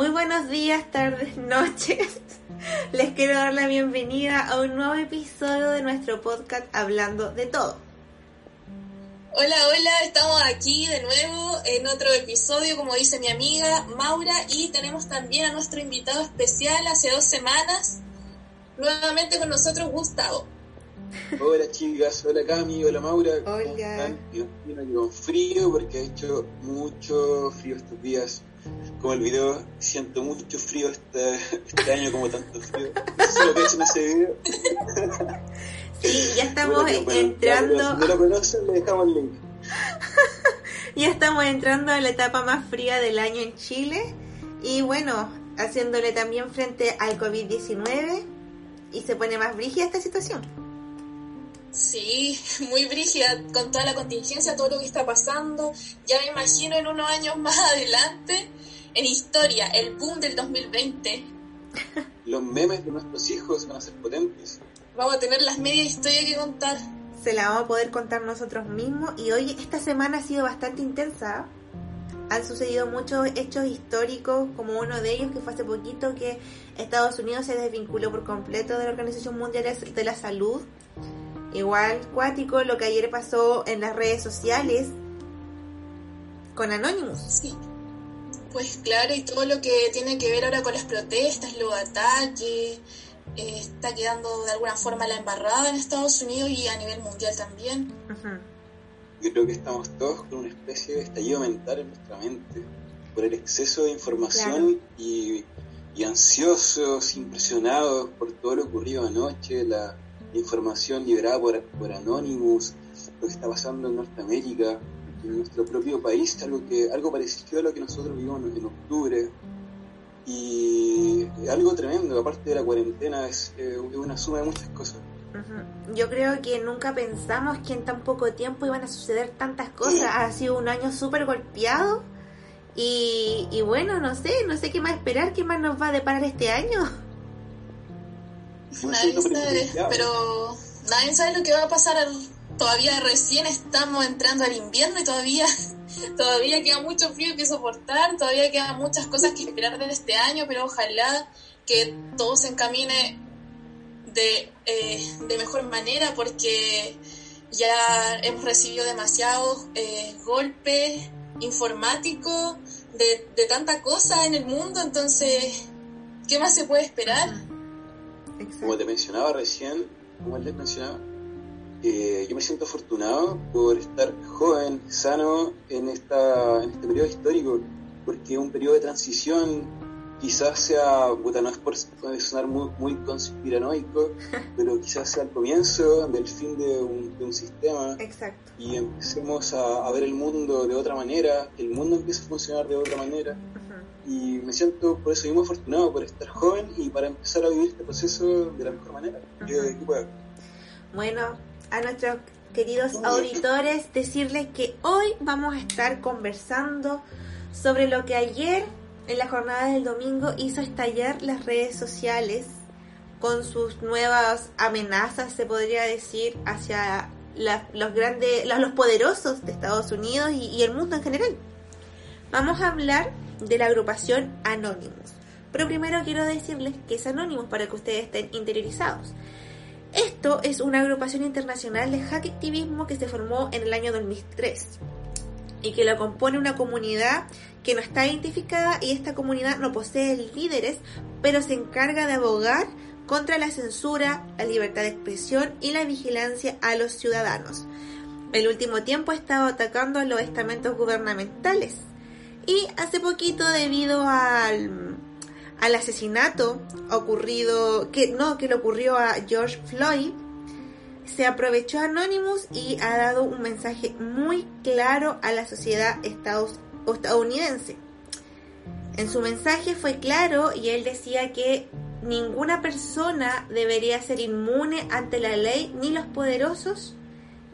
Muy buenos días, tardes, noches. Les quiero dar la bienvenida a un nuevo episodio de nuestro podcast Hablando de todo. Hola, hola, estamos aquí de nuevo en otro episodio, como dice mi amiga Maura, y tenemos también a nuestro invitado especial hace dos semanas, nuevamente con nosotros Gustavo. Hola chicas, hola Cami, hola Maura. Hola. Yo estoy con frío porque ha hecho mucho frío estos días. Como el video, siento mucho frío este, este año como tanto frío. Eso es lo que ese video. Sí, ya estamos Bueno, entrando. claro, Si no lo conocen, le dejamos el link. Ya estamos entrando en la etapa más fría del año en Chile y bueno, haciéndole también frente al COVID-19 y se pone más brígida esta situación. Sí, muy brígida con toda la contingencia, todo lo que está pasando. Ya me imagino en unos años más adelante, en historia, el boom del 2020. Los memes de nuestros hijos van a ser potentes. Vamos a tener las medias historias que contar. Se la vamos a poder contar nosotros mismos y hoy esta semana ha sido bastante intensa. Han sucedido muchos hechos históricos, como uno de ellos que fue hace poquito que Estados Unidos se desvinculó por completo de la Organización Mundial de la Salud. Igual cuático lo que ayer pasó en las redes sociales con Anonymous. Sí. Pues claro, y todo lo que tiene que ver ahora con las protestas, los ataques, eh, está quedando de alguna forma la embarrada en Estados Unidos y a nivel mundial también. Yo creo que estamos todos con una especie de estallido mental en nuestra mente por el exceso de información y, y ansiosos, impresionados por todo lo ocurrido anoche, la información liberada por, por Anonymous, lo que está pasando en Norteamérica, en nuestro propio país, algo, que, algo parecido a lo que nosotros vivimos en, en octubre. Y algo tremendo, aparte de la cuarentena, es, eh, una suma de muchas cosas. Yo creo que nunca pensamos que en tan poco tiempo iban a suceder tantas cosas. Ha sido un año súper golpeado. Y, y bueno, no sé, no sé qué más esperar, qué más nos va a deparar este año. Nadie sabe, pero nadie sabe lo que va a pasar. al- Todavía recién estamos entrando al invierno y todavía, todavía queda mucho frío que soportar, todavía quedan muchas cosas que esperar de este año, pero ojalá que todo se encamine de, eh, de mejor manera porque ya hemos recibido demasiados eh, golpes informáticos de, de tanta cosa en el mundo, entonces, ¿qué más se puede esperar? Como te mencionaba recién, como les mencionaba, eh, yo me siento afortunado por estar joven, sano en, esta, en este periodo histórico, porque un periodo de transición quizás sea, puta, no es por sonar muy, muy conspiranoico, pero quizás sea el comienzo del fin de un, de un sistema Exacto. y empecemos a, a ver el mundo de otra manera, el mundo empiece a funcionar de otra manera. Y me siento por eso mismo afortunado por estar joven y para empezar a vivir este proceso de la mejor manera pueda. Bueno, a nuestros queridos auditores decirles que hoy vamos a estar conversando sobre lo que ayer en la jornada del domingo hizo estallar las redes sociales con sus nuevas amenazas, se podría decir, hacia la- los grandes, los, los poderosos de Estados Unidos y el mundo en general. Vamos a hablar de la agrupación Anonymous. Pero primero quiero decirles que es Anonymous para que ustedes estén interiorizados. Esto es una agrupación internacional de hacktivismo que se formó en el año 2003 y que lo compone una comunidad que no está identificada y esta comunidad no posee líderes, pero se encarga de abogar contra la censura, la libertad de expresión y la vigilancia a los ciudadanos. El último tiempo ha estado atacando a los estamentos gubernamentales y hace poquito debido al al asesinato ocurrido, que no, que le ocurrió a George Floyd, se aprovechó Anonymous y ha dado un mensaje muy claro a la sociedad estadounidense. En su mensaje fue claro y él decía que ninguna persona debería ser inmune ante la ley, ni los poderosos,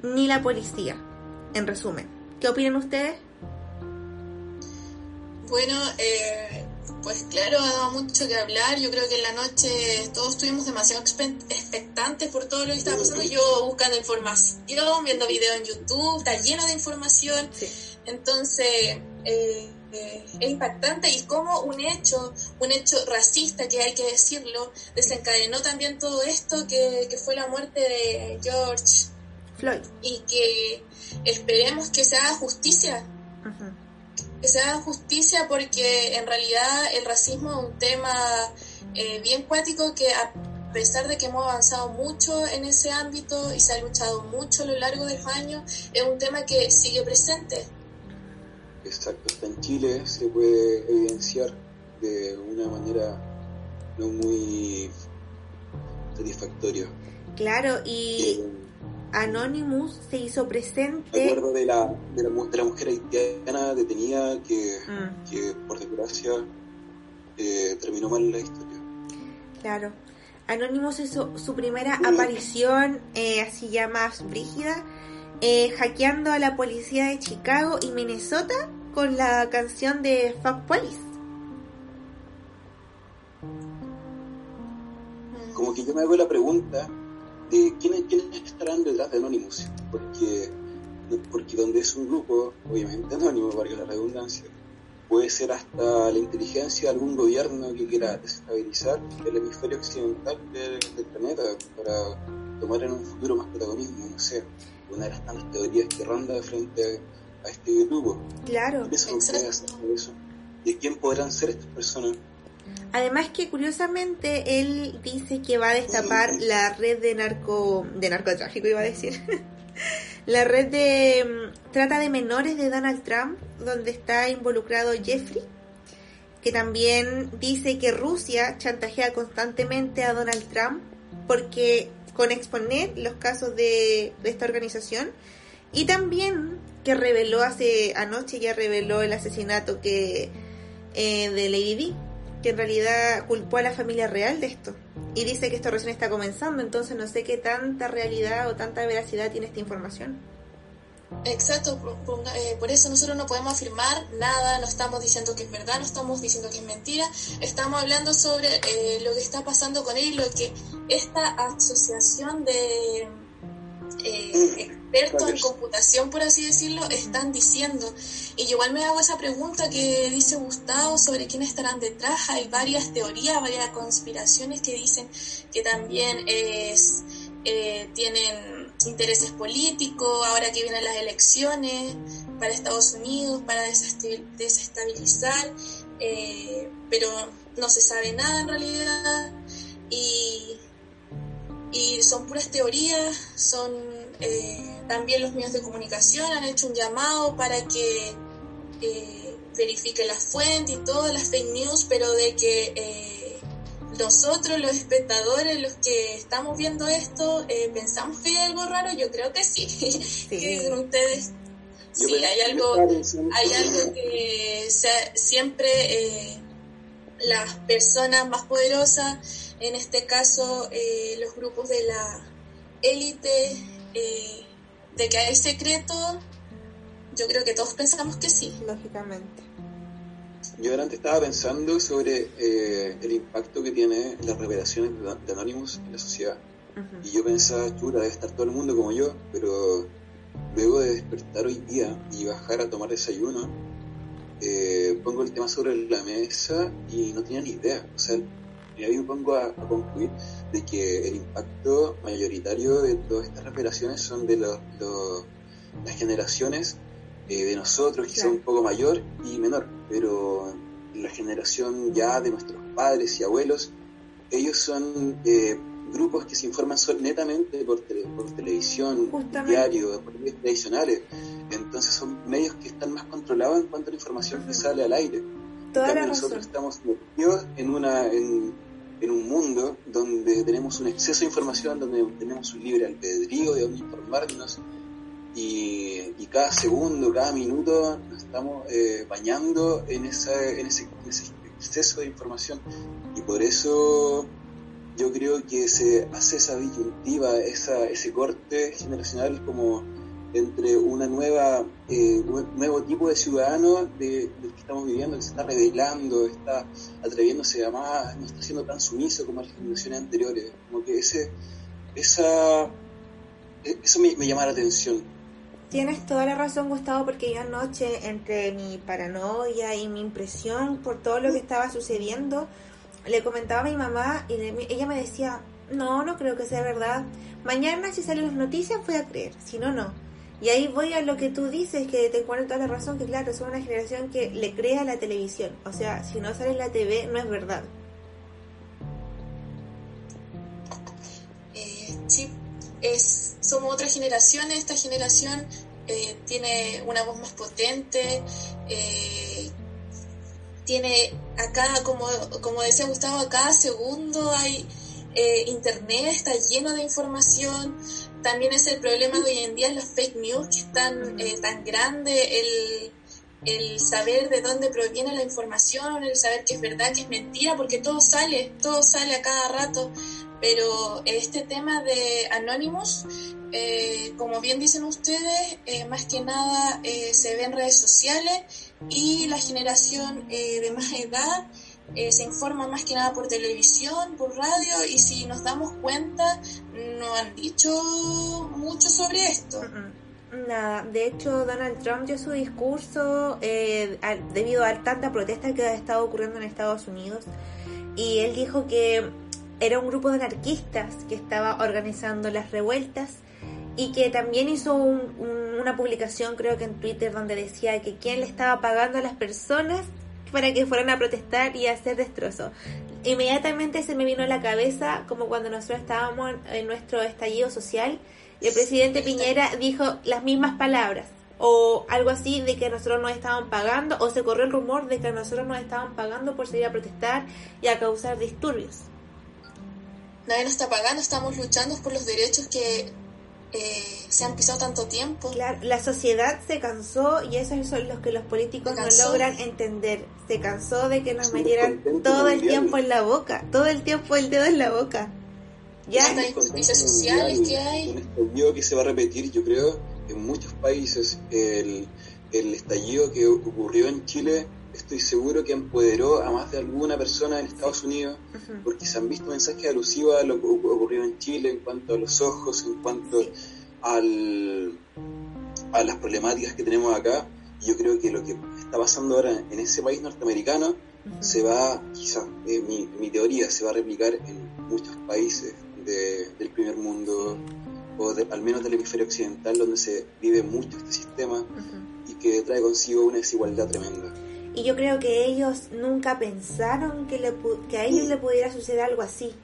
ni la policía. En resumen, ¿qué opinan ustedes? Bueno, eh, pues claro, ha dado mucho que hablar. Yo creo que en la noche todos estuvimos demasiado expe- expectantes por todo lo que estaba pasando. Yo buscando información, viendo videos en YouTube, está lleno de información. Sí. Entonces, eh, es impactante y como un hecho, un hecho racista, que hay que decirlo, desencadenó también todo esto que, que fue la muerte de George Floyd. Y que esperemos que se haga justicia. Que se haga justicia porque en realidad el racismo es un tema eh, bien cuático que a pesar de que hemos avanzado mucho en ese ámbito y se ha luchado mucho a lo largo de los años, es un tema que sigue presente. Exacto, hasta en Chile se puede evidenciar de una manera no muy satisfactoria. Claro, y eh, Anonymous se hizo presente. Me acuerdo de la, de la, mujer haitiana detenida que, mm. que por desgracia eh, terminó mal la historia. Claro. Anonymous hizo su primera aparición eh, así ya más brígida, eh, hackeando a la policía de Chicago y Minnesota con la canción de Fuck Police. Como que yo me hago la pregunta de quiénes, quiénes estarán detrás de Anonymous, porque, porque donde es un grupo, obviamente anónimo, valga la redundancia, puede ser hasta la inteligencia de algún gobierno que quiera desestabilizar el hemisferio occidental del, planeta para tomar en un futuro más protagonismo, no sé, una de las tantas teorías que ronda frente a, este grupo. Claro. eso? ¿De quién podrán ser estas personas? Además que curiosamente él dice que va a destapar la red de narco de narcotráfico iba a decir. la red de mm, trata de menores de Donald Trump, donde está involucrado Jeffrey, que también dice que Rusia chantajea constantemente a Donald Trump porque con exponer los casos de, esta organización y también que reveló hace anoche ya reveló el asesinato que eh, de Lady D que en realidad culpó a la familia real de esto. Y dice que esto recién está comenzando, entonces no sé qué tanta realidad o tanta veracidad tiene esta información. Exacto, por, eh, eso nosotros no podemos afirmar nada, no estamos diciendo que es verdad, no estamos diciendo que es mentira, estamos hablando sobre eh, lo que está pasando con él y lo que esta asociación de eh, expertos en computación, por así decirlo, están diciendo. Y igual me hago esa pregunta que dice Gustavo sobre quiénes estarán detrás. Hay varias teorías, varias conspiraciones que dicen que también es, eh, tienen intereses políticos, ahora que vienen las elecciones para Estados Unidos, para desestabilizar, eh, pero no se sabe nada en realidad. Y, y son puras teorías, son eh, también los medios de comunicación han hecho un llamado para que eh, verifique la fuente y todas las fake news, pero de que eh, nosotros, los espectadores, los que estamos viendo esto, eh, pensamos que hay algo raro, yo creo que sí. que ustedes sí, hay algo, hay algo que siempre las personas más poderosas, en este caso los grupos de la élite, eh, de que hay secreto, yo creo que todos pensamos que sí. Lógicamente. Yo antes estaba pensando sobre eh, el impacto que tiene las revelaciones de Anonymous en la sociedad. Y yo pensaba, chura, debe estar todo el mundo como yo, pero luego de despertar hoy día y bajar a tomar desayuno, eh, pongo el tema sobre la mesa y no tenía ni idea. O sea, y ahí me pongo a, concluir de que el impacto mayoritario de todas estas revelaciones son de los, las generaciones eh, de nosotros, son un poco mayor y menor, pero la generación ya de nuestros padres y abuelos, ellos son eh, grupos que se informan netamente por, por televisión, diario, por medios tradicionales. Entonces son medios que están más controlados en cuanto a la información que sale al aire. nosotros estamos metidos en una en, en un mundo donde tenemos un exceso de información, donde tenemos un libre albedrío de dónde informarnos y, cada segundo, cada minuto nos estamos eh, bañando en, esa, en, ese, exceso de información. Y por eso yo creo que se hace esa disyuntiva, esa, ese corte generacional como entre una nueva eh, nuevo tipo de ciudadano de, que estamos viviendo que se está revelando está atreviéndose a más no está siendo tan sumiso como las generaciones anteriores como que ese esa e, eso me, llama la atención Tienes toda la razón, Gustavo, porque yo anoche, entre mi paranoia y mi impresión por todo lo que estaba sucediendo, le comentaba a mi mamá y ella me decía, no, no creo que sea verdad. Mañana si salen las noticias voy a creer, si no, no. Y ahí voy a lo que tú dices, que te encuentro toda la razón, que claro, son una generación que le crea la televisión. O sea, si no sale la TV, no es verdad. Eh, sí, es, somos otra generación, esta generación eh, tiene una voz más potente, eh, tiene acá, como, como decía Gustavo, a cada segundo hay eh, internet, está lleno de información, también es el problema de hoy en día las fake news, que están eh, tan grande el, el saber de dónde proviene la información, el saber que es verdad, que es mentira, porque todo sale, todo sale a cada rato. Pero este tema de Anonymous, eh, como bien dicen ustedes, eh, más que nada se ve en redes sociales y la generación de más edad eh, se informa más que nada por televisión, por radio, y si nos damos cuenta, no han dicho mucho sobre esto. Nada, de hecho Donald Trump dio su discurso eh, debido a tanta protesta que ha estado ocurriendo en Estados Unidos y él dijo que era un grupo de anarquistas que estaba organizando las revueltas y que también hizo una publicación creo que en Twitter donde decía que quién le estaba pagando a las personas para que fueran a protestar y a hacer destrozos. Inmediatamente se me vino a la cabeza como cuando nosotros estábamos en nuestro estallido social y el presidente Piñera dijo las mismas palabras o algo así de que nosotros nos estaban pagando o se corrió el rumor de que nosotros nos estaban pagando por salir a protestar y a causar disturbios. Nadie nos está pagando, estamos luchando por los derechos que eh, se han pisado tanto tiempo. Claro, la sociedad se cansó y eso son los que los políticos no logran entender. Se cansó de que nos metieran todo el tiempo en la boca, todo el tiempo el dedo en la boca. Ya, las injusticias sociales que hay. Un estallido que se va a repetir, yo creo, en muchos países. El, el estallido que ocurrió en Chile estoy seguro que empoderó a más de alguna persona en Estados Unidos, porque se han visto mensajes alusivos a lo que ocurrió en Chile en cuanto a los ojos, en cuanto al, a las problemáticas que tenemos acá. Y yo creo que lo que está pasando ahora en ese país norteamericano se va, quizás, eh, mi, mi, teoría, se va a replicar en muchos países del primer mundo, o al menos del hemisferio occidental, donde se vive mucho este sistema y que trae consigo una desigualdad tremenda. Y yo creo que ellos nunca pensaron que, le, que a ellos le pudiera suceder algo así.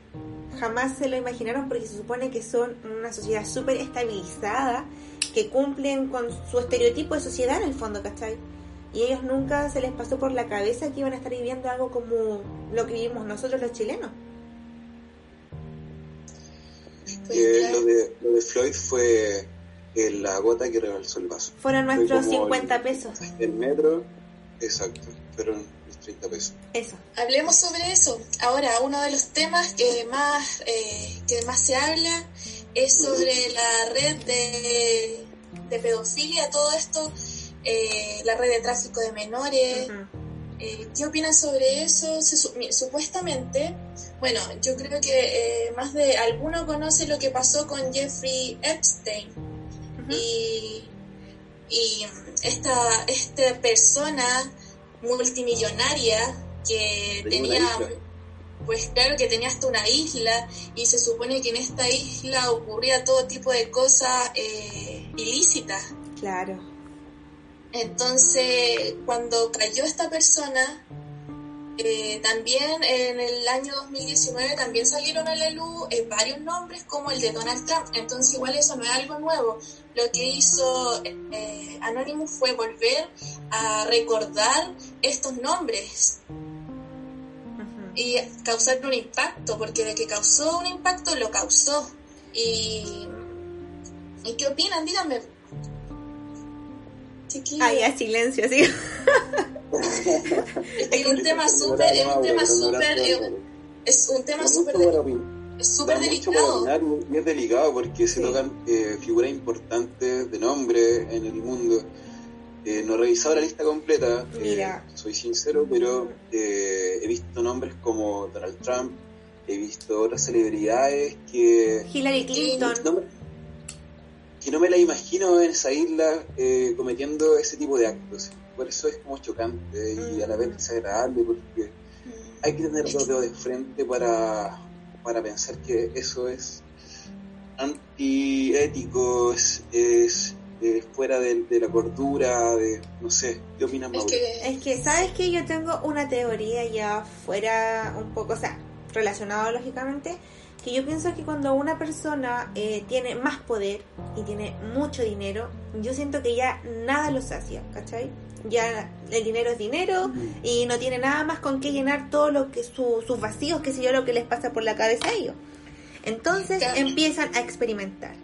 Jamás se lo imaginaron porque se supone que son una sociedad súper estabilizada, que cumplen con su estereotipo de sociedad en el fondo, ¿cachai? Y ellos nunca se les pasó por la cabeza que iban a estar viviendo algo como lo que vivimos nosotros los chilenos. Eh, lo, de, lo de Floyd fue la gota que rebalsó el vaso. Fueron nuestros 50 pesos. El metro Exacto, pero los 30 pesos. Eso. Hablemos sobre eso. Ahora, uno de los temas que más, eh, que más se habla es sobre la red de, de pedofilia, todo esto, eh, la red de tráfico de menores. Eh, ¿Qué opinan sobre eso? supuestamente, bueno, yo creo que más de alguno conoce lo que pasó con Jeffrey Epstein. Y y esta, esta persona multimillonaria que tenía, pues claro que tenía hasta una isla y se supone que en esta isla ocurría todo tipo de cosas eh, ilícitas. Claro. Entonces, cuando cayó esta persona, eh, también en el año 2019 también salieron a la luz eh, varios nombres como el de Donald Trump, entonces igual eso no es algo nuevo. Lo que hizo eh, Anonymous fue volver a recordar estos nombres y causar un impacto, porque de que causó un impacto lo causó. ¿Y, ¿y qué opinan? Díganme. Ah, ya, silencio, sí. es un tema súper, es un tema súper, es un tema súper súper delicado. Y es delicado porque se tocan eh, figuras importantes de nombre en el mundo. Eh, no he revisado la lista completa, eh, soy sincero, pero he visto nombres como Donald Trump, he visto otras celebridades que... Hillary Clinton. que no me la imagino en esa isla eh, cometiendo ese tipo de actos. Por eso es como chocante y a la vez desagradable porque hay que tener dos dedos de frente para, para pensar que eso es antiético, es, es fuera de, la cordura, de, no sé, ¿qué opinas, es que, es que, ¿sabes que Yo tengo una teoría ya fuera un poco, o sea, relacionado lógicamente, que yo pienso que cuando una persona eh, tiene más poder y tiene mucho dinero, yo siento que ya nada lo sacia, ¿cachai? Ya el dinero es dinero y no tiene nada más con qué llenar todo lo que sus vacíos, que sé yo, lo que les pasa por la cabeza a ellos. Entonces empiezan a experimentar.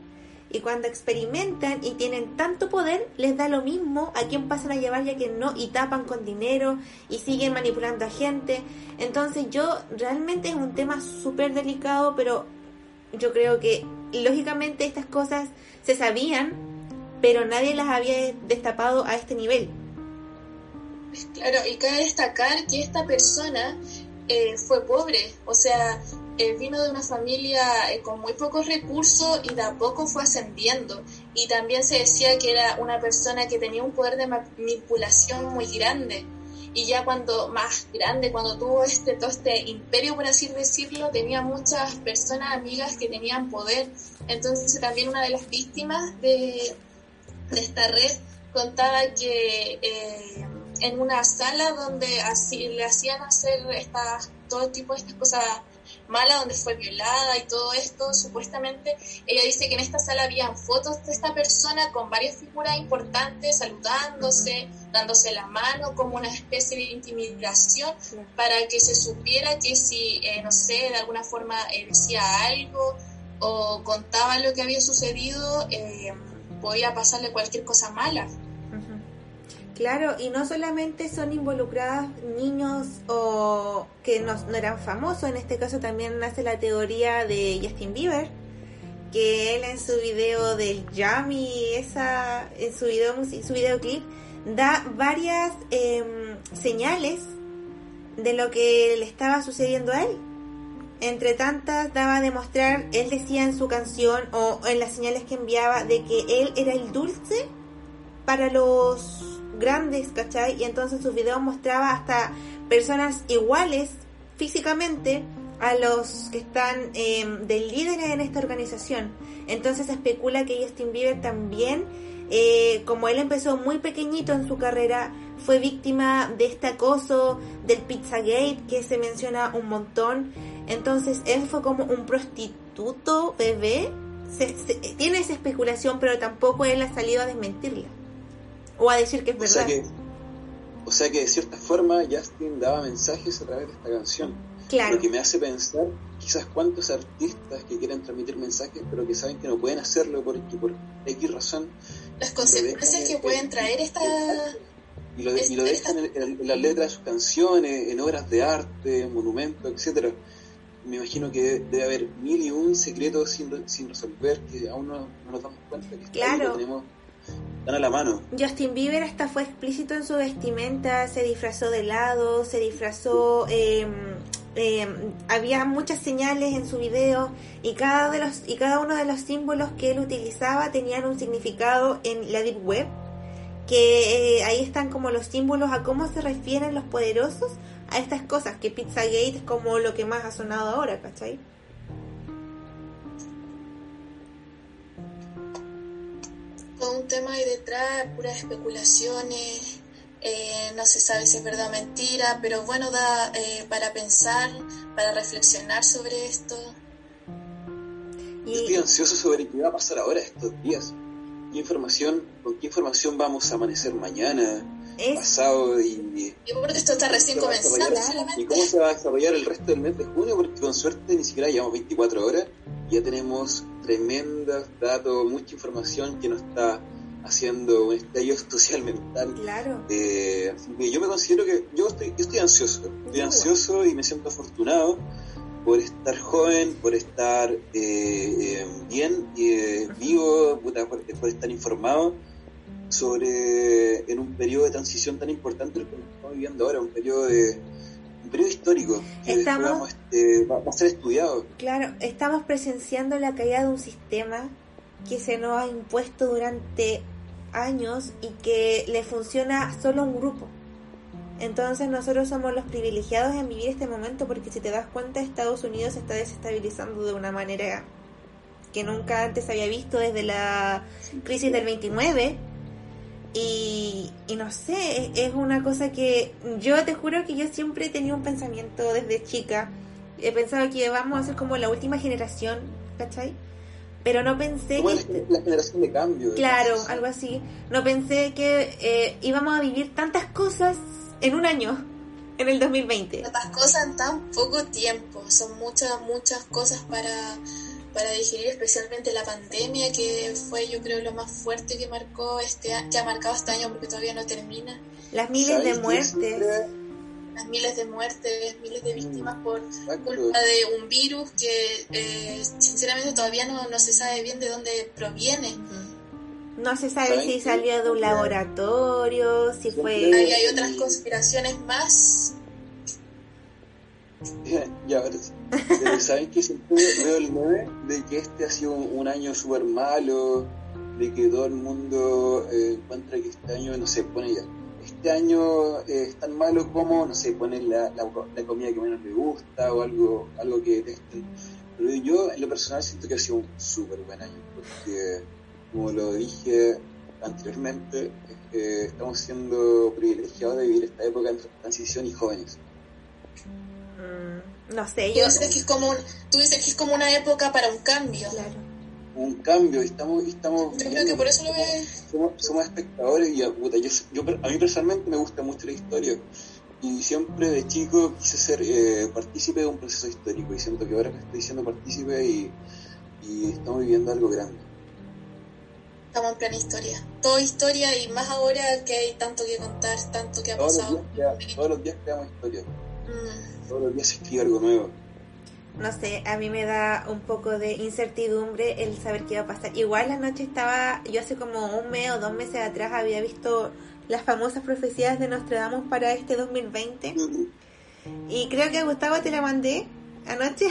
Y cuando experimentan y tienen tanto poder, les da lo mismo a quién pasan a llevar ya que no, y tapan con dinero y siguen manipulando a gente. Entonces yo realmente es un tema súper delicado, pero yo creo que lógicamente estas cosas se sabían, pero nadie las había destapado a este nivel. Claro, y cabe destacar que esta persona eh, fue pobre, o sea, él vino de una familia eh, con muy pocos recursos y de a poco fue ascendiendo. Y también se decía que era una persona que tenía un poder de manipulación muy grande. Y ya cuando más grande, cuando tuvo este todo este imperio, por así decirlo, tenía muchas personas amigas que tenían poder. Entonces también una de las víctimas de, de esta red contaba que eh, en una sala donde así, le hacían hacer estas, todo tipo de estas cosas mala donde fue violada y todo esto, supuestamente ella dice que en esta sala habían fotos de esta persona con varias figuras importantes saludándose, dándose la mano como una especie de intimidación para que se supiera que si, eh, no sé, de alguna forma eh, decía algo o contaba lo que había sucedido, eh, podía pasarle cualquier cosa mala. Claro, y no solamente son involucradas niños o que no, eran famosos, en este caso también nace la teoría de Justin Bieber, que él en su video del Yummy, esa, en su video, su videoclip, da varias em, señales de lo que le estaba sucediendo a él. Entre tantas, daba a demostrar, él decía en su canción o en las señales que enviaba de que él era el dulce para los grandes, ¿cachai? Y entonces sus videos mostraba hasta personas iguales físicamente a los que están eh, del líder en esta organización. Entonces se especula que Justin Bieber también, eh, como él empezó muy pequeñito en su carrera, fue víctima de este acoso del Pizzagate que se menciona un montón. Entonces él fue como un prostituto bebé. tiene esa especulación, pero tampoco él ha salido a desmentirla. O a decir que es verdad. o sea que de cierta forma Justin daba mensajes a través de esta canción. Claro. Lo que me hace pensar quizás cuántos artistas que quieren transmitir mensajes pero que saben que no pueden hacerlo porque por X razón. Las consecuencias que pueden traer esta... Y lo, y lo dejan en, las letras de sus canciones, en obras de arte, monumentos, etcétera me imagino que debe haber mil y un secretos sin, sin resolver que aún no, nos damos cuenta que claro. tenemos Justin Bieber hasta fue explícito en su vestimenta, se disfrazó de helado, se disfrazó... Em, em, había muchas señales en su video y cada, de los, y cada uno de los símbolos que él utilizaba tenían un significado en la Deep Web, que eh, ahí están como los símbolos a cómo se refieren los poderosos a estas cosas, que Pizzagate es como lo que más ha sonado ahora, ¿cachai? Todo un tema ahí detrás, puras especulaciones, eh, no se sabe si es verdad o mentira, pero bueno, da eh, para pensar, para reflexionar sobre esto. Yo estoy ansioso sobre qué va a pasar ahora estos días. ¿Qué información, ¿Con qué información vamos a amanecer mañana, pasado y... Yo creo que esto está recién comenzando. ¿Y cómo se va a desarrollar el resto del mes de junio? Porque con suerte ni siquiera llevamos 24 horas. Ya tenemos tremendos datos, mucha información que nos está haciendo un estallido social mental. Claro. Eh, yo me considero que yo estoy, yo estoy ansioso, estoy ansioso y me siento afortunado por estar joven, por estar eh, eh, bien, eh, vivo, por, estar informado sobre en un periodo de transición tan importante que estamos viviendo ahora, un periodo de un periodo histórico que estamos, este, va, a ser estudiado. Claro, estamos presenciando la caída de un sistema que se nos ha impuesto durante años y que le funciona solo a un grupo. Entonces nosotros somos los privilegiados en vivir este momento porque si te das cuenta Estados Unidos se está desestabilizando de una manera que nunca antes había visto desde la crisis del 29 y, y no sé, es una cosa que yo te juro que yo siempre he tenido un pensamiento desde chica, he pensado que vamos a ser como la última generación, ¿cachai? Pero no pensé que... La generación de cambio. Claro, algo así. No pensé que eh, íbamos a vivir tantas cosas en un año, en el 2020. Tantas cosas en tan poco tiempo. Son muchas, muchas cosas para, para digerir, especialmente la pandemia, que fue yo creo lo más fuerte que marcó este que ha marcado este año porque todavía no termina. Las miles de muertes miles de muertes, miles de víctimas mm, por culpa de un virus que eh, sinceramente todavía no, no se sabe bien de dónde proviene. No se sabe si salió de un laboratorio, si fue... Hay, hay otras conspiraciones más. Ya, pero ¿saben que siempre veo el meme de que este ha sido un, año súper malo, de que todo el mundo eh, encuentra que este año no se pone ya este año eh, es tan malo como, no sé, ponen la, la, comida que menos le gusta o algo, algo que detesten. Pero yo, en lo personal, siento que ha sido un súper buen año, porque, como lo dije anteriormente, estamos siendo privilegiados de vivir esta época de transición y jóvenes. Mm, no sé, yo... Tú dices, que es como tú dices que es como una época para un cambio. Claro un cambio, estamos, estamos yo creo que por eso lo somos, somos, espectadores y puta, yo, yo, a mí personalmente me gusta mucho la historia y siempre de chico quise ser eh, partícipe de un proceso histórico y siento que ahora me estoy siendo partícipe y, y estamos viviendo algo grande. Estamos en plena historia. Todo historia y más ahora que hay tanto que contar, tanto que ha pasado. todos los días creamos historia. Mm. Todos los días se escribe algo nuevo no sé, a mí me da un poco de incertidumbre el saber qué va a pasar. Igual la noche estaba, yo hace como un mes o dos meses atrás había visto las famosas profecías de Nostradamus para este 2020. Y creo que a Gustavo te la mandé anoche,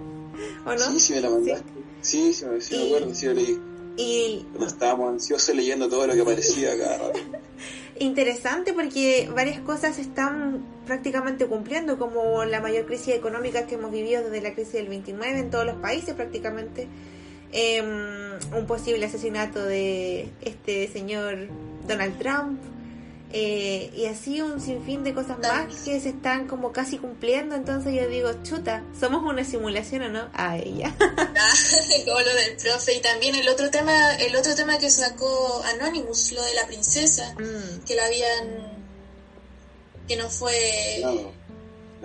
¿o no? Sí, sí me la mandaste. Sí, sí, sí, me acuerdo, sí lo leí. Y... estábamos ansiosos leyendo todo lo que aparecía acá interesante porque varias cosas están prácticamente cumpliendo, como la mayor crisis económica que hemos vivido desde la crisis del 29 en todos los países prácticamente, em, un posible asesinato de este señor Donald Trump, eh, y así un sinfín de cosas más que se están como casi cumpliendo. Entonces yo digo, chuta, somos una simulación o no a ella. Ah, como lo del profe. Y también el otro tema, el otro tema que sacó Anonymous, lo de la princesa, mm. que la habían. que no fue.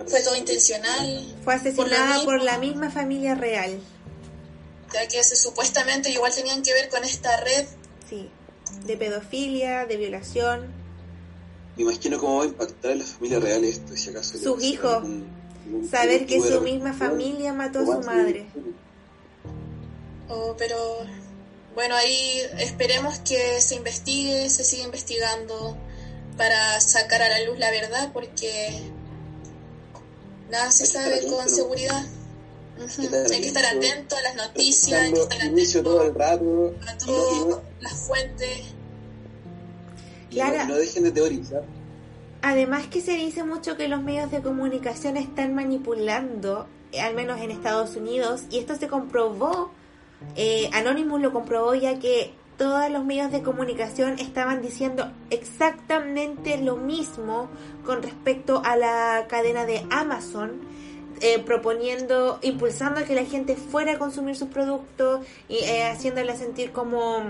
fue todo intencional. Fue asesinada por, la misma familia real. Ya que supuestamente igual tenían que ver con esta red. Sí, de pedofilia, de violación me imagino cómo va a impactar en la familia real esto, si acaso. Sus hijos. Saber que su misma familia mató a su madre. Oh, pero bueno, ahí esperemos que se investigue, se siga investigando para sacar a la luz la verdad, porque nada se sabe con seguridad. Hay que estar atento a las noticias, hay que estar atento a todas las fuentes no, dejen de teorizar. Además que se dice mucho que los medios de comunicación están manipulando, eh, al menos en Estados Unidos, y esto se comprobó, eh, Anonymous lo comprobó ya que todos los medios de comunicación estaban diciendo exactamente lo mismo con respecto a la cadena de Amazon, eh, proponiendo, impulsando a que la gente fuera a consumir sus productos y eh, haciéndola sentir como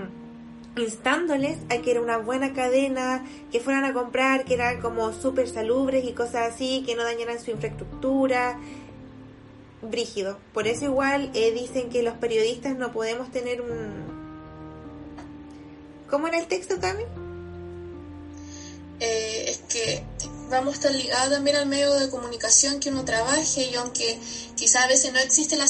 instándoles a que era una buena cadena, que fueran a comprar, que eran como súper salubres y cosas así, que no dañaran su infraestructura. Brígido. Por eso igual eh, dicen que los periodistas no podemos tener un... ¿Cómo era el texto, Cami? Eh, es que vamos a estar ligados también al medio de comunicación que uno trabaje y aunque quizá a veces no existe la,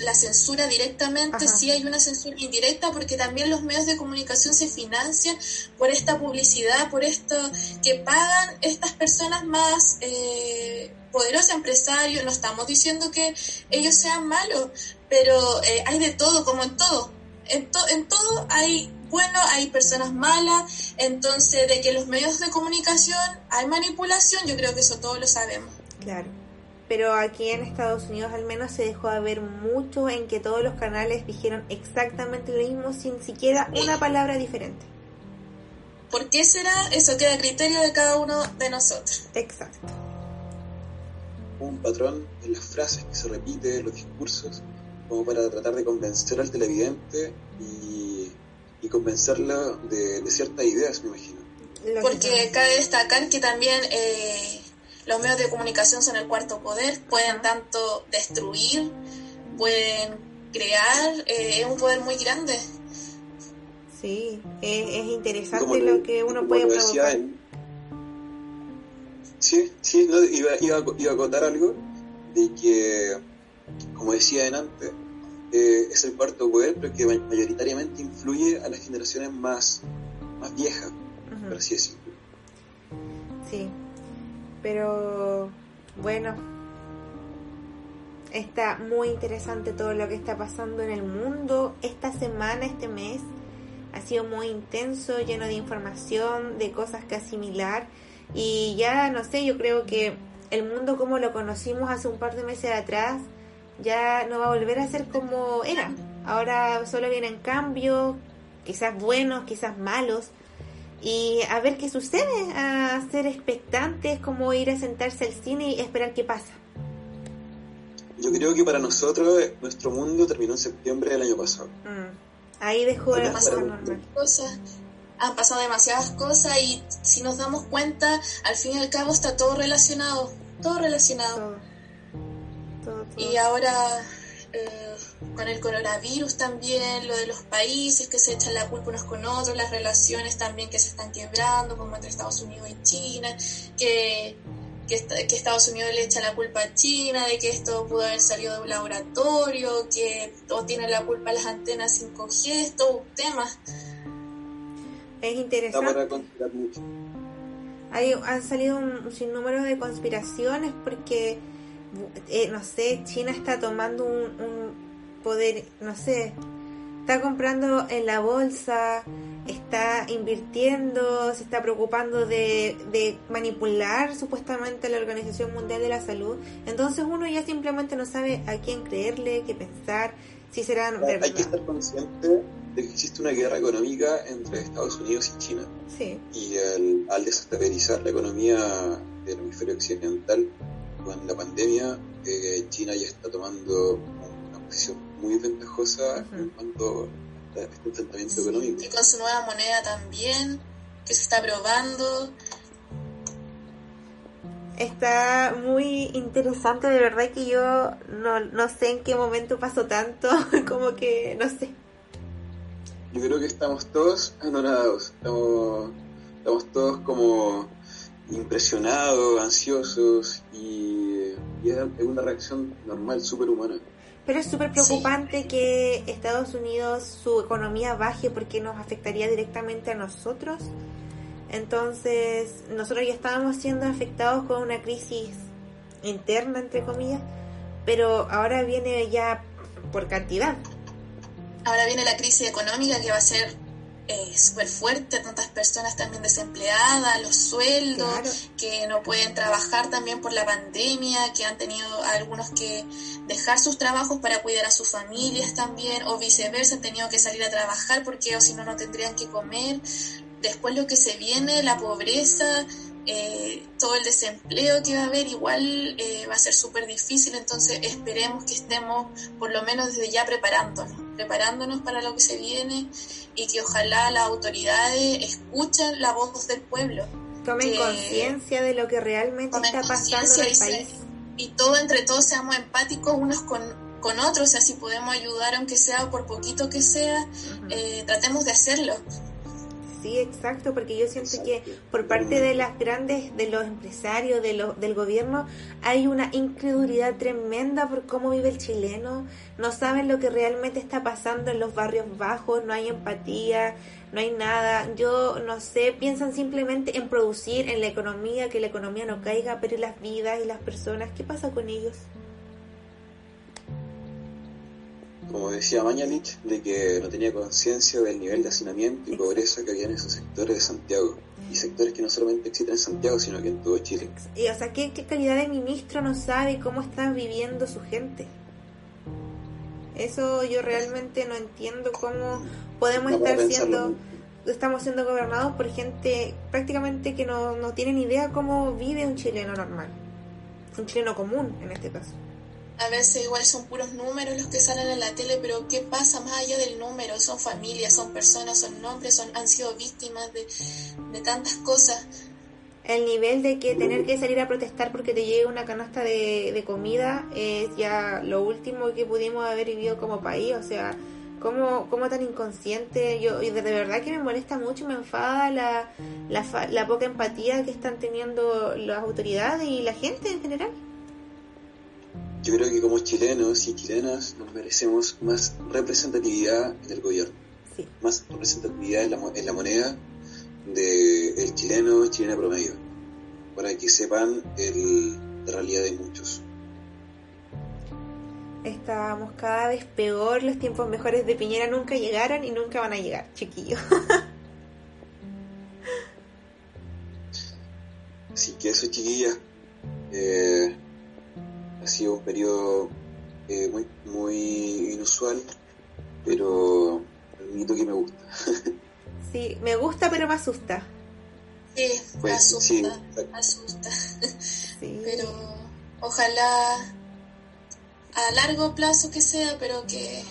la censura directamente, sí hay una censura indirecta porque también los medios de comunicación se financian por esta publicidad, por esto que pagan estas personas más eh, poderosos empresarios, no estamos diciendo que ellos sean malos, pero eh, hay de todo, como en todo. En, en todo hay bueno, hay personas malas, entonces de que los medios de comunicación hay manipulación, yo creo que eso todos lo sabemos. Claro. Pero aquí en Estados Unidos al menos se dejó de ver mucho en que todos los canales dijeron exactamente lo mismo sin siquiera una palabra diferente. ¿Por qué será? Eso queda a criterio de cada uno de nosotros. Exacto. Un patrón en las frases que se repite, en los discursos, como para tratar de convencer al televidente y, y convencerlo de, ciertas ideas, me imagino. Porque cabe destacar que también eh, los medios de comunicación son el cuarto poder, pueden tanto destruir, pueden crear, eh, es un poder muy grande. Sí, es, interesante lo que uno puede provocar. Sí, sí, iba, iba, a contar algo de que, como decía en antes, eh, es el cuarto poder, pero que mayoritariamente influye a las generaciones más, más viejas, por así decirlo. Sí, pero bueno, está muy interesante todo lo que está pasando en el mundo. Esta semana, este mes ha sido muy intenso, lleno de información, de cosas que asimilar. Y ya no sé, yo creo que el mundo como lo conocimos hace un par de meses atrás ya no va a volver a ser como era. Ahora solo vienen cambios, quizás buenos, quizás malos, y a ver qué sucede, a ser expectantes, como ir a sentarse al cine y esperar qué pasa. Yo creo que para nosotros nuestro mundo terminó en septiembre del año pasado. Mm. Ahí dejó de pasar normal. Cosas, han pasado demasiadas cosas y si nos damos cuenta, al fin y al cabo está todo relacionado, todo relacionado. Y ahora eh, con el coronavirus también, lo de los países que se echan la culpa unos con otros, las relaciones también que se están quebrando, como entre Estados Unidos y China, que que, Estados Unidos le echa la culpa a China de que esto pudo haber salido de un laboratorio, que o tiene la culpa las antenas 5G, estos temas. Es interesante. Hay, han salido un, sinnúmero de conspiraciones porque, eh, no sé, China está tomando un, un poder, no sé, está comprando en la bolsa, está invirtiendo, se está preocupando de, de, manipular supuestamente la Organización Mundial de la Salud. Entonces uno ya simplemente no sabe a quién creerle, qué pensar, si será verdad. Hay que estar consciente de que existe una guerra económica entre Estados Unidos y China. Sí. Y al desestabilizar la economía del hemisferio occidental con la pandemia, eh, China ya está tomando una posición muy ventajosa en cuanto y con su nueva moneda también, que se está probando. Está muy interesante, de verdad que yo no, no sé en qué momento pasó tanto, como que no sé. Yo creo que estamos todos anorados, estamos, estamos todos como impresionados, ansiosos y, y es una reacción normal, súper humana. Pero es súper preocupante que Estados Unidos, su economía baje porque nos afectaría directamente a nosotros. Entonces, nosotros ya estábamos siendo afectados con una crisis interna, entre comillas, pero ahora viene ya por cantidad. Ahora viene la crisis económica que va a ser eh, súper fuerte, tantas personas también desempleadas, los sueldos, que no pueden trabajar también por la pandemia, que han tenido algunos que dejar sus trabajos para cuidar a sus familias también, o viceversa, han tenido que salir a trabajar porque o si no, no tendrían que comer. Después lo que se viene, la pobreza, eh, todo el desempleo que va a haber igual eh, va a ser súper difícil, entonces esperemos que estemos por lo menos desde ya preparándonos, preparándonos para lo que se viene y que ojalá las autoridades escuchen la voz del pueblo. Tomen conciencia de lo que realmente está pasando en el país. Y todo entre todos seamos empáticos unos con, con otros, o sea, si podemos ayudar aunque sea por poquito que sea, eh, tratemos de hacerlo Sí, exacto, porque yo siento que por parte de las grandes, de los empresarios, de lo, del gobierno, hay una incredulidad tremenda por cómo vive el chileno. No saben lo que realmente está pasando en los barrios bajos, no hay empatía, no hay nada. Yo no sé, piensan simplemente en producir, en la economía, que la economía no caiga, pero las vidas y las personas, ¿qué pasa con ellos? Como decía Mañalich, de que no tenía conciencia del nivel de hacinamiento y pobreza que había en esos sectores de Santiago. Y sectores que no solamente existen en Santiago, sino que en todo Chile. Y, o sea, ¿qué, qué calidad de ministro no sabe cómo está viviendo su gente? Eso yo realmente no entiendo cómo podemos estar siendo estamos siendo gobernados por gente prácticamente que no, no tiene ni idea cómo vive un chileno normal, un chileno común en este caso. A veces igual son puros números los que salen en la tele, pero ¿qué pasa más allá del número? Son familias, son personas, son nombres, son, han sido víctimas de, de tantas cosas. El nivel de que tener que salir a protestar porque te llegue una canasta de, de comida es ya lo último que pudimos haber vivido como país, o sea, ¿Cómo, cómo tan inconsciente? Yo de, verdad que me molesta mucho, me enfada la, la, la poca empatía que están teniendo las autoridades y la gente en general. Yo creo que como chilenos y chilenas nos merecemos más representatividad en el gobierno, más representatividad en la, en la moneda del el chileno, chilena promedio, para que sepan el, la realidad de muchos. Estábamos cada vez peor, los tiempos mejores de Piñera nunca llegaron y nunca van a llegar, chiquillo. Así que eso, chiquilla, eh, ha sido un periodo eh, muy, muy inusual, pero mito que me gusta. sí, me gusta, pero me asusta. Sí, pues, asusta, asusta. Pero ojalá a largo plazo que sea, pero que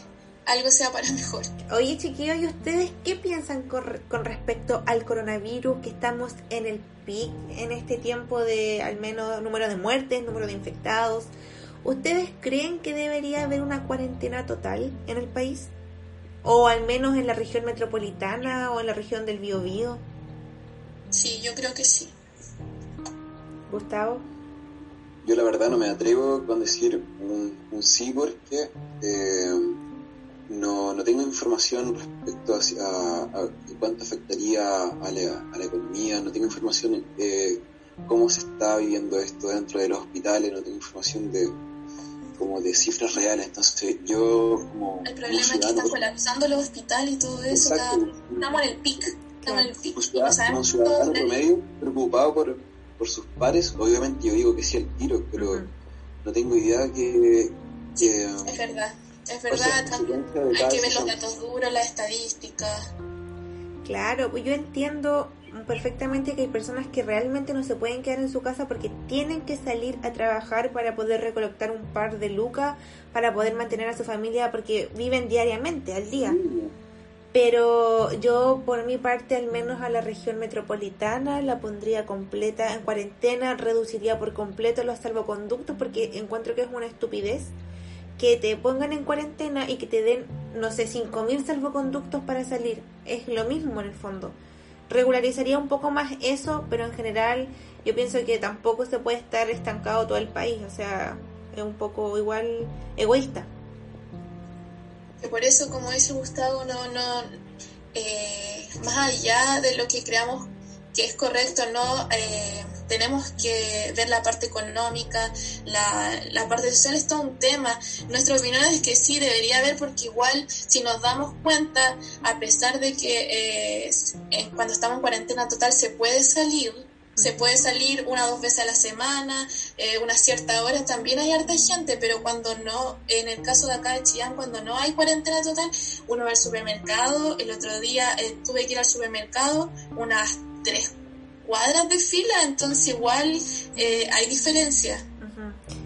algo sea para mejor. Oye, chiquillos, ¿y ustedes qué piensan con, respecto al coronavirus? Que estamos en el pic en este tiempo de al menos número de muertes, número de infectados. ¿Ustedes creen que debería haber una cuarentena total en el país? ¿O al menos en la región metropolitana o en la región del Biobío? Sí, yo creo que sí. Gustavo yo la verdad no me atrevo con decir un, sí porque eh, no, no, tengo información respecto a, a, cuánto afectaría a la, a la, economía, no tengo información de cómo se está viviendo esto dentro de los hospitales, no tengo información de como de cifras reales, entonces yo como... El problema es que están colapsando los hospitales y todo eso, estamos en el pic, estamos en el pic. Un ciudadano promedio preocupado por por sus pares, obviamente yo digo que sí al tiro, pero no tengo idea que... es verdad, es verdad, hay que ver los datos duros, las estadísticas. Claro, pues yo entiendo perfectamente que hay personas que realmente no se pueden quedar en su casa porque tienen que salir a trabajar para poder recolectar un par de lucas, para poder mantener a su familia porque viven diariamente, al día. Pero yo, por mi parte, al menos a la región metropolitana, la pondría completa en cuarentena, reduciría por completo los salvoconductos, porque encuentro que es una estupidez que te pongan en cuarentena y que te den, no sé, 5.000 salvoconductos para salir. Es lo mismo en el fondo. Regularizaría un poco más eso, pero en general yo pienso que tampoco se puede estar estancado todo el país. O sea, es un poco igual egoísta por eso, como dice Gustavo, no, no, eh, más allá de lo que creamos que es correcto, no, eh, tenemos que ver la parte económica, la, la parte social es todo un tema. Nuestra opinión es que sí debería haber, porque igual si nos damos cuenta, a pesar de que eh, cuando estamos en cuarentena total se puede salir, se puede salir una o dos veces a la semana, eh, una cierta hora, también hay harta gente, pero cuando no, en el caso de acá de Chillán, cuando no hay cuarentena total, uno va al supermercado, el otro día eh, tuve que ir al supermercado unas tres cuadras de fila, entonces igual eh, hay diferencia.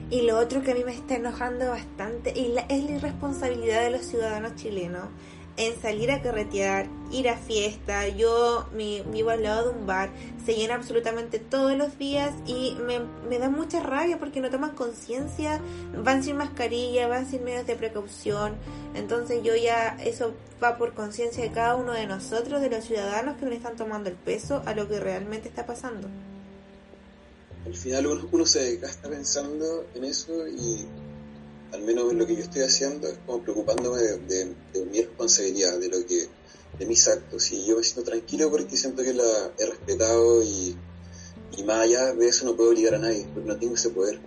Y lo otro que a mí me está enojando bastante y la, es la irresponsabilidad de los ciudadanos chilenos en salir a carretear, ir a fiesta. Yo me, vivo al lado de un bar, se llena absolutamente todos los días y me, me da mucha rabia porque no toman conciencia, van sin mascarilla, van sin medios de precaución. Entonces yo ya, eso va por conciencia de cada uno de nosotros, de los ciudadanos que no están tomando el peso a lo que realmente está pasando. Al final uno, uno se gasta pensando en eso y al menos lo que yo estoy haciendo es como preocupándome de, mi responsabilidad, de lo que de mis actos y yo me siento tranquilo porque siento que la he respetado y, y más allá de eso no puedo obligar a nadie porque no tengo ese poder.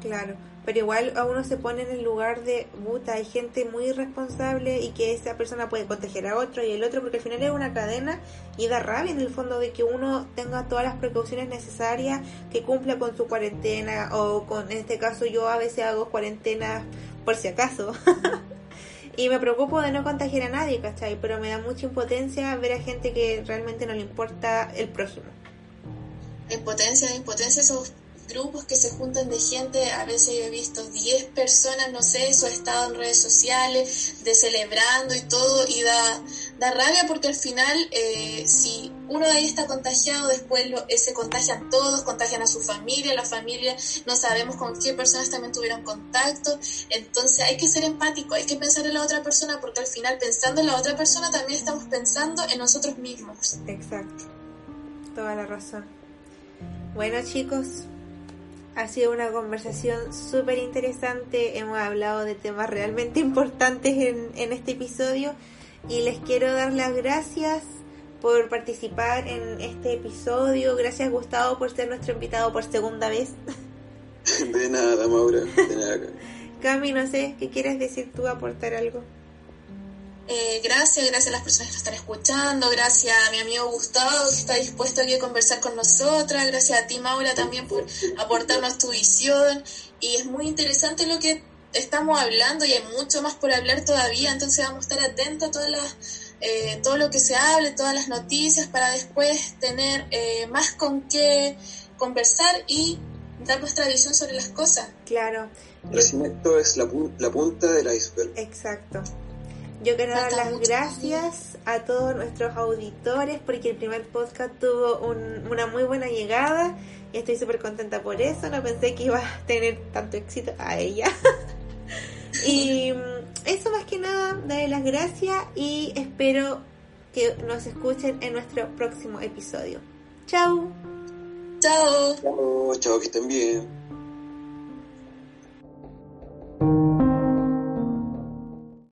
Claro, pero igual a uno se pone en el lugar de, puta, hay gente muy irresponsable y que esa persona puede contagiar a otro y el otro, porque al final es una cadena y da rabia en el fondo de que uno tenga todas las precauciones necesarias, que cumpla con su cuarentena o con, en este caso yo a veces hago cuarentena por si acaso. y me preocupo de no contagiar a nadie, ¿cachai? Pero me da mucha impotencia ver a gente que realmente no le importa el prójimo. Impotencia, impotencia, esos grupos que se juntan de gente, a veces he visto 10 personas, no sé, eso ha estado en redes sociales, de celebrando y todo, y da, da rabia porque al final, eh, si uno de ahí está contagiado, después lo, eh, se contagian todos, contagian a su familia, la familia, no sabemos con qué personas también tuvieron contacto, entonces hay que ser empático, hay que pensar en la otra persona, porque al final pensando en la otra persona también estamos pensando en nosotros mismos. Exacto, toda la razón. Bueno chicos, ha sido una conversación súper interesante. Hemos hablado de temas realmente importantes en, en este episodio y les quiero dar las gracias por participar en este episodio. Gracias Gustavo por ser nuestro invitado por segunda vez. De nada, Maura. De nada. Cami, no sé, ¿qué quieres decir tú? ¿Aportar algo? Eh, gracias, gracias a las personas que nos están escuchando, gracias a mi amigo Gustavo que está dispuesto aquí a conversar con nosotras, gracias a ti Maura también por aportarnos tu visión y es muy interesante lo que estamos hablando y hay mucho más por hablar todavía, entonces vamos a estar atentos a todas las, eh, todo lo que se hable, todas las noticias para después tener eh, más con qué conversar y dar nuestra visión sobre las cosas. Claro. Recién esto es la, la punta del iceberg. Exacto. Yo quiero dar las gracias a todos nuestros auditores porque el primer podcast tuvo una muy buena llegada y estoy súper contenta por eso. No pensé que iba a tener tanto éxito a ella. y mm, eso más que nada, darle las gracias y espero que nos escuchen en nuestro próximo episodio. Chao. Chao. Chao, chao, que estén bien.